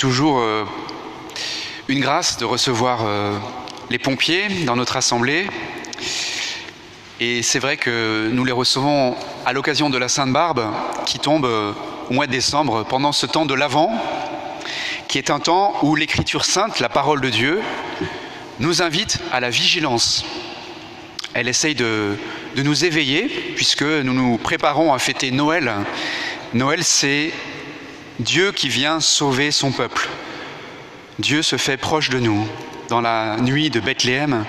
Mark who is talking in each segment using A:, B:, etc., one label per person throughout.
A: toujours euh, une grâce de recevoir euh, les pompiers dans notre assemblée. Et c'est vrai que nous les recevons à l'occasion de la Sainte Barbe qui tombe euh, au mois de décembre pendant ce temps de l'Avent, qui est un temps où l'Écriture sainte, la parole de Dieu, nous invite à la vigilance. Elle essaye de, de nous éveiller puisque nous nous préparons à fêter Noël. Noël, c'est Dieu qui vient sauver son peuple. Dieu se fait proche de nous. Dans la nuit de Bethléem,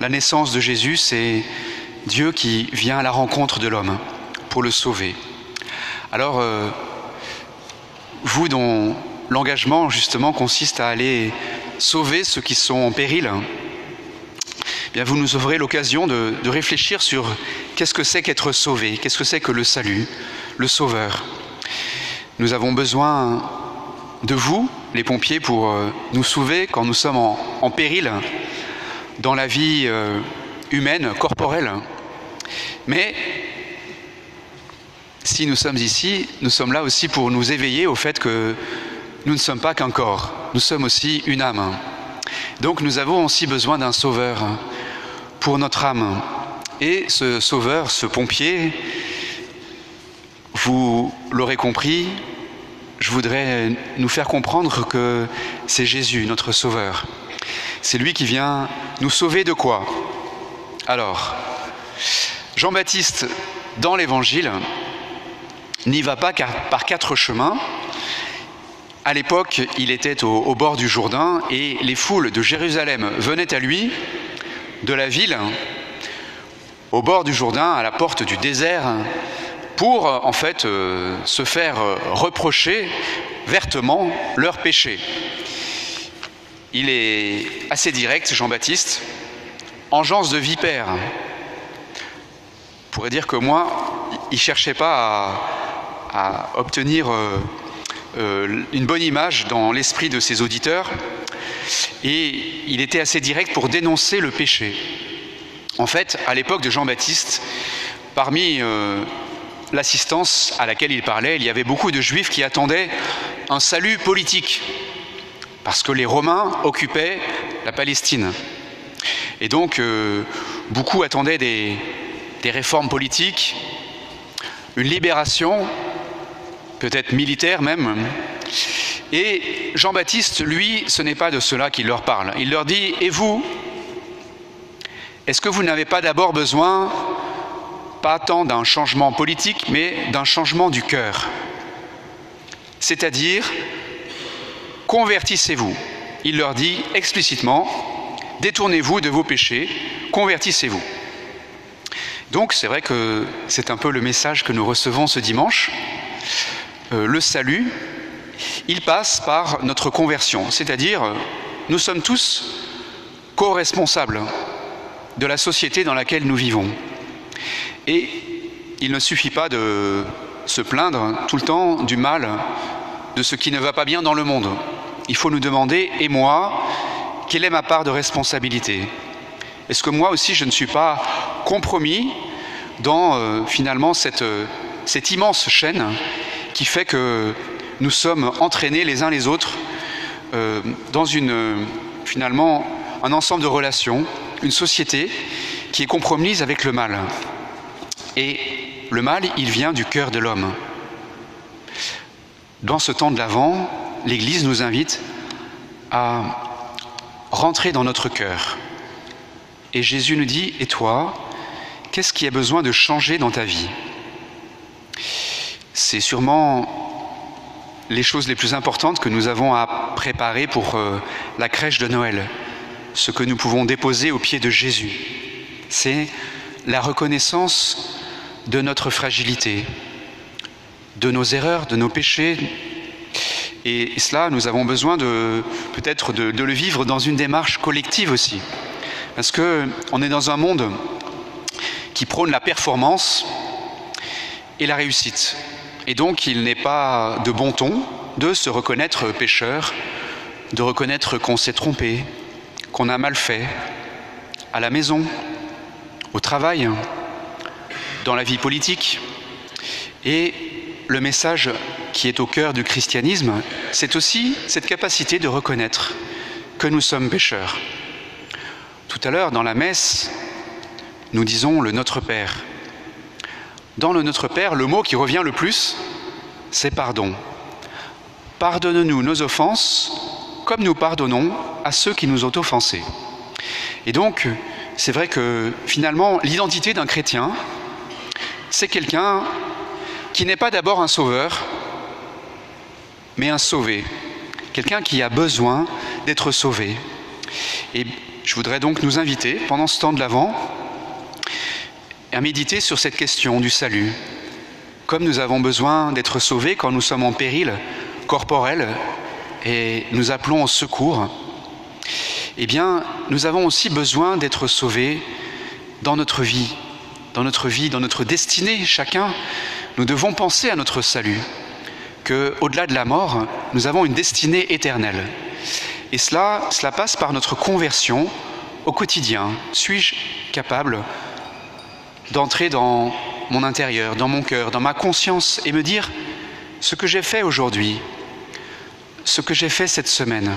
A: la naissance de Jésus, c'est Dieu qui vient à la rencontre de l'homme pour le sauver. Alors, euh, vous dont l'engagement justement consiste à aller sauver ceux qui sont en péril, eh bien vous nous offrez l'occasion de, de réfléchir sur qu'est-ce que c'est qu'être sauvé, qu'est-ce que c'est que le salut, le sauveur. Nous avons besoin de vous, les pompiers, pour euh, nous sauver quand nous sommes en, péril dans la vie euh, humaine, corporelle. Mais si nous sommes ici, nous sommes là aussi pour nous éveiller au fait que nous ne sommes pas qu'un corps, nous sommes aussi une âme. Donc nous avons aussi besoin d'un sauveur pour notre âme. Et ce sauveur, ce pompier, vous l'aurez compris, je voudrais nous faire comprendre que c'est Jésus, notre Sauveur. C'est lui qui vient nous sauver de quoi? Alors, Jean-Baptiste, dans l'Évangile, n'y va pas par quatre chemins. À l'époque, il était au, au, bord du Jourdain et les foules de Jérusalem venaient à lui, de la ville, au bord du Jourdain, à la porte du désert, pour en fait euh, se faire reprocher vertement leur péché. Il est assez direct, Jean-Baptiste, engeance de vipère. On pourrait dire que moi, il ne cherchait pas à, obtenir euh, euh, une bonne image dans l'esprit de ses auditeurs, et il était assez direct pour dénoncer le péché. En fait, à l'époque de Jean-Baptiste, parmi euh, l'assistance à laquelle il parlait, il y avait beaucoup de juifs qui attendaient un salut politique, parce que les Romains occupaient la Palestine. Et donc, euh, beaucoup attendaient des, des, réformes politiques, une libération, peut-être militaire même. Et Jean-Baptiste, lui, ce n'est pas de cela qu'il leur parle. Il leur dit, et vous, est-ce que vous n'avez pas d'abord besoin pas tant d'un changement politique, mais d'un changement du cœur. C'est-à-dire, convertissez-vous. Il leur dit explicitement, détournez-vous de vos péchés, convertissez-vous. Donc c'est vrai que c'est un peu le message que nous recevons ce dimanche. Euh, le salut, il passe par notre conversion, c'est-à-dire nous sommes tous co-responsables de la société dans laquelle nous vivons. Et il ne suffit pas de se plaindre tout le temps du mal, de ce qui ne va pas bien dans le monde. Il faut nous demander, et moi, quelle est ma part de responsabilité? Est-ce que moi aussi je ne suis pas compromis dans euh, finalement cette, euh, cette immense chaîne qui fait que nous sommes entraînés les uns les autres euh, dans une, finalement un ensemble de relations, une société qui est compromise avec le mal? Et le mal, il vient du cœur de l'homme. Dans ce temps de l'Avent, l'Église nous invite à rentrer dans notre cœur. Et Jésus nous dit, et toi, qu'est-ce qui a besoin de changer dans ta vie? C'est sûrement les choses les plus importantes que nous avons à préparer pour euh, la crèche de Noël, ce que nous pouvons déposer au pied de Jésus. C'est la reconnaissance de notre fragilité, de nos erreurs, de nos péchés. Et cela, nous avons besoin de peut-être de, le vivre dans une démarche collective aussi. Parce qu'on est dans un monde qui prône la performance et la réussite. Et donc, il n'est pas de bon ton de se reconnaître pécheur, de reconnaître qu'on s'est trompé, qu'on a mal fait, à la maison, au travail, dans la vie politique. Et le message qui est au cœur du christianisme, c'est aussi cette capacité de reconnaître que nous sommes pécheurs. Tout à l'heure, dans la messe, nous disons le Notre Père. Dans le Notre Père, le mot qui revient le plus, c'est pardon. Pardonne-nous nos offenses comme nous pardonnons à ceux qui nous ont offensés. Et donc, c'est vrai que finalement, l'identité d'un chrétien, c'est quelqu'un qui n'est pas d'abord un sauveur, mais un sauvé. Quelqu'un qui a besoin d'être sauvé. Et je voudrais donc nous inviter, pendant ce temps de l'Avent, à méditer sur cette question du salut. Comme nous avons besoin d'être sauvés quand nous sommes en péril corporel et nous appelons au secours, eh bien, nous avons aussi besoin d'être sauvés dans notre vie, dans notre vie, dans notre destinée, chacun. Nous devons penser à notre salut, que au-delà de la mort, nous avons une destinée éternelle. Et cela, cela passe par notre conversion au quotidien. Suis-je capable d'entrer dans mon intérieur, dans mon cœur, dans ma conscience et me dire ce que j'ai fait aujourd'hui, ce que j'ai fait cette semaine?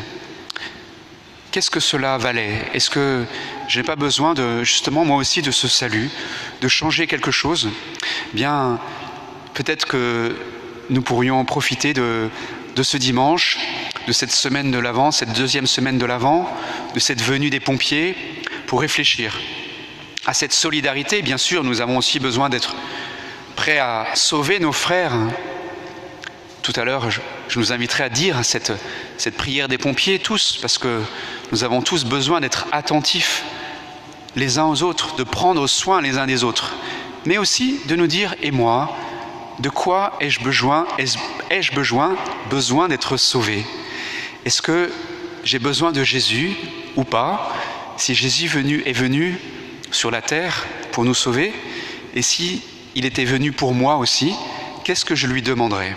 A: Qu'est-ce que cela valait? Est-ce que je n'ai pas besoin de justement moi aussi de ce salut, de changer quelque chose? Bien, peut-être que nous pourrions profiter de, ce dimanche, de cette semaine de l'Avent, cette deuxième semaine de l'Avent, de cette venue des pompiers, pour réfléchir à cette solidarité, bien sûr, nous avons aussi besoin d'être prêts à sauver nos frères. Tout à l'heure, je, nous inviterai à dire cette, cette prière des pompiers, tous, parce que nous avons tous besoin d'être attentifs les uns aux autres, de prendre soin les uns des autres, mais aussi de nous dire, et moi, de quoi ai-je besoin, ai-je besoin, besoin d'être sauvé? Est-ce que j'ai besoin de Jésus ou pas? Si Jésus est venu sur la terre pour nous sauver Et si il était venu pour moi aussi, qu'est-ce que je lui demanderais?